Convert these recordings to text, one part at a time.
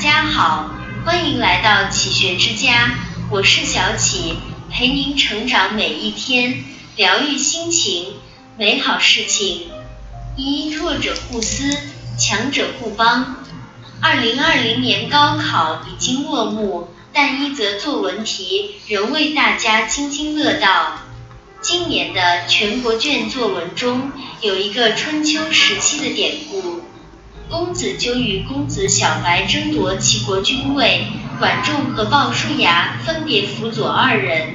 家好，欢迎来到启学之家，我是小启，陪您成长每一天，疗愈心情，美好事情。一弱者互撕，强者互帮。二零二零年高考已经落幕，但一则作文题仍为大家津津乐道。今年的全国卷作文中有一个春秋时期的典故。公子纠与公子小白争夺齐国君位，管仲和鲍叔牙分别辅佐二人。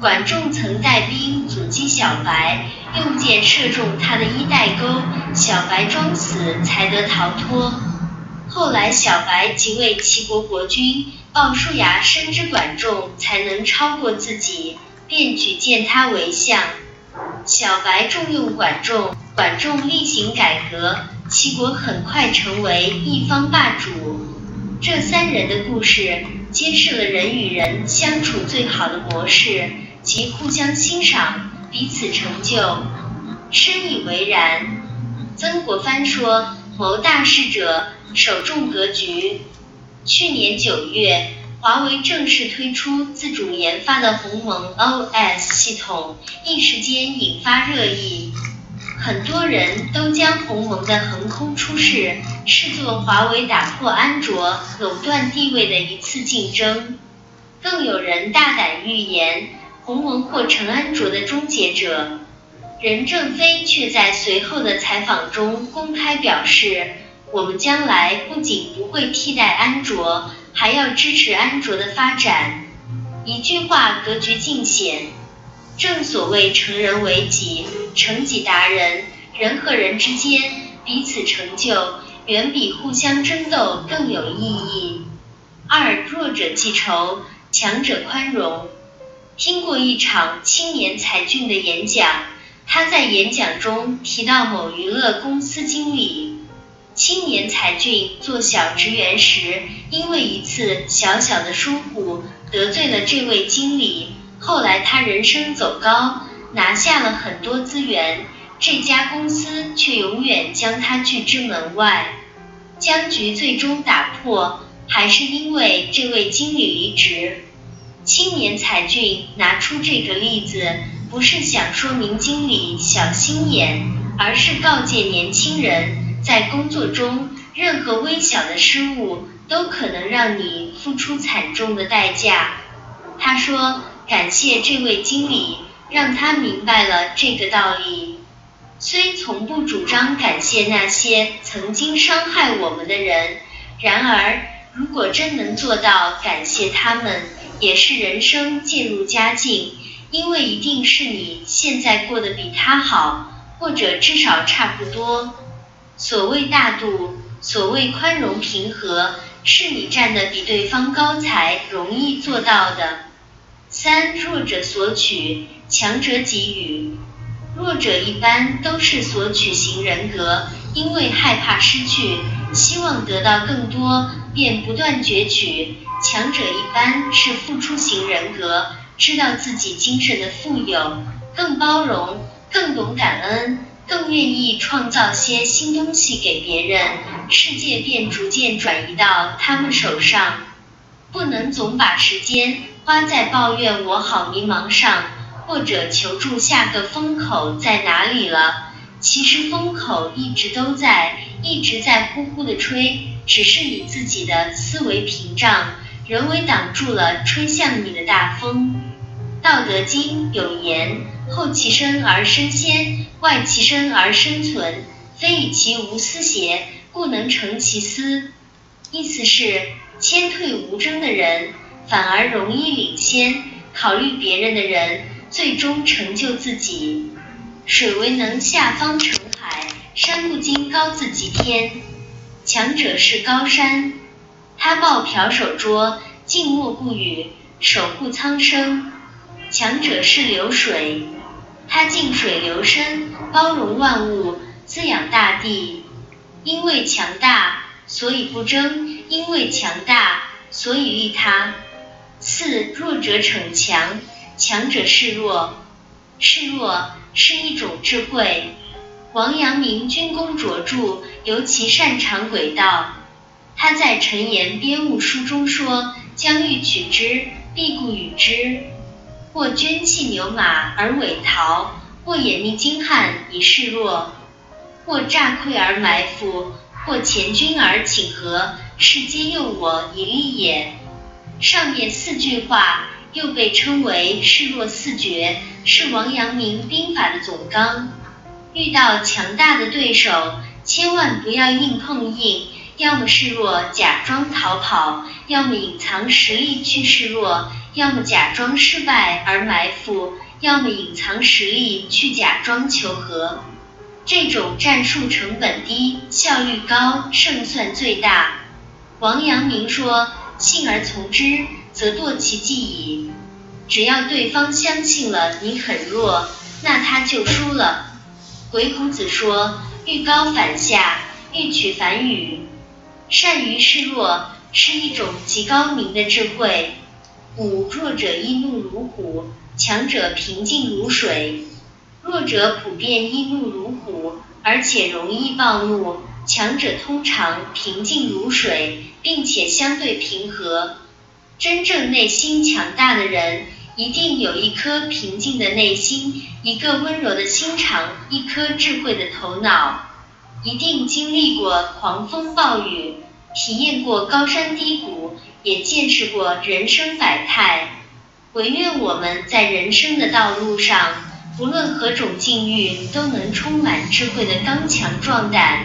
管仲曾带兵阻击小白，用箭射中他的衣带钩，小白装死才得逃脱。后来小白即位齐国国君，鲍叔牙深知管仲才能超过自己，便举荐他为相。小白重用管仲，管仲厉行改革。齐国很快成为一方霸主。这三人的故事揭示了人与人相处最好的模式，即互相欣赏，彼此成就。深以为然。曾国藩说：“谋大事者，首重格局。”去年九月，华为正式推出自主研发的鸿蒙 OS 系统，一时间引发热议。很多人都将鸿蒙的横空出世视作华为打破安卓垄断地位的一次竞争，更有人大胆预言鸿蒙或成安卓的终结者。任正非却在随后的采访中公开表示：“我们将来不仅不会替代安卓，还要支持安卓的发展。”一句话，格局尽显。正所谓成人为己，成己达人。人和人之间彼此成就，远比互相争斗更有意义。二弱者记仇，强者宽容。听过一场青年才俊的演讲，他在演讲中提到某娱乐公司经理。青年才俊做小职员时，因为一次小小的疏忽得罪了这位经理。后来他人生走高，拿下了很多资源，这家公司却永远将他拒之门外。僵局最终打破，还是因为这位经理离职。青年才俊拿出这个例子，不是想说明经理小心眼，而是告诫年轻人，在工作中任何微小的失误都可能让你付出惨重的代价。他说。感谢这位经理，让他明白了这个道理。虽从不主张感谢那些曾经伤害我们的人，然而如果真能做到感谢他们，也是人生渐入佳境，因为一定是你现在过得比他好，或者至少差不多。所谓大度，所谓宽容平和，是你站得比对方高才容易做到的。三弱者索取，强者给予。弱者一般都是索取型人格，因为害怕失去，希望得到更多，便不断攫取。强者一般是付出型人格，知道自己精神的富有，更包容，更懂感恩，更愿意创造些新东西给别人，世界便逐渐转移到他们手上。不能总把时间花在抱怨我好迷茫上，或者求助下个风口在哪里了。其实风口一直都在，一直在呼呼的吹，只是你自己的思维屏障人为挡住了吹向你的大风。道德经有言：后其身而身先，外其身而生存，非以其无私邪，故能成其私。意思是。谦退无争的人，反而容易领先；考虑别人的人，最终成就自己。水为能下方成海，山不经高自及天。强者是高山，他抱朴守拙，静默不语，守护苍生。强者是流水，他静水流深，包容万物，滋养大地。因为强大，所以不争。因为强大，所以利他。四弱者逞强，强者示弱。示弱是一种智慧。王阳明军功卓著，尤其擅长诡道。他在《陈言编务书》中说：“将欲取之，必固与之。或捐弃牛马而委逃，或掩匿金汉以示弱，或诈溃而埋伏，或前军而请和，是皆诱我以利也。”上面四句话又被称为示弱四绝，是王阳明兵法的总纲。遇到强大的对手，千万不要硬碰硬，要么示弱假装逃跑，要么隐藏实力去示弱，要么假装失败而埋伏，要么隐藏实力去假装求和。这种战术成本低、效率高、胜算最大。王阳明说：“信而从之，则堕其计矣。”只要对方相信了你很弱，那他就输了。鬼谷子说：“欲高反下，欲取反与。”善于示弱是一种极高明的智慧。五弱者易怒如虎，强者平静如水。弱者普遍易怒如虎，而且容易暴怒；强者通常平静如水，并且相对平和。真正内心强大的人。一定有一颗平静的内心，一个温柔的心肠，一颗智慧的头脑。一定经历过狂风暴雨，体验过高山低谷，也见识过人生百态。唯愿我们在人生的道路上，不论何种境遇，都能充满智慧的刚强壮胆，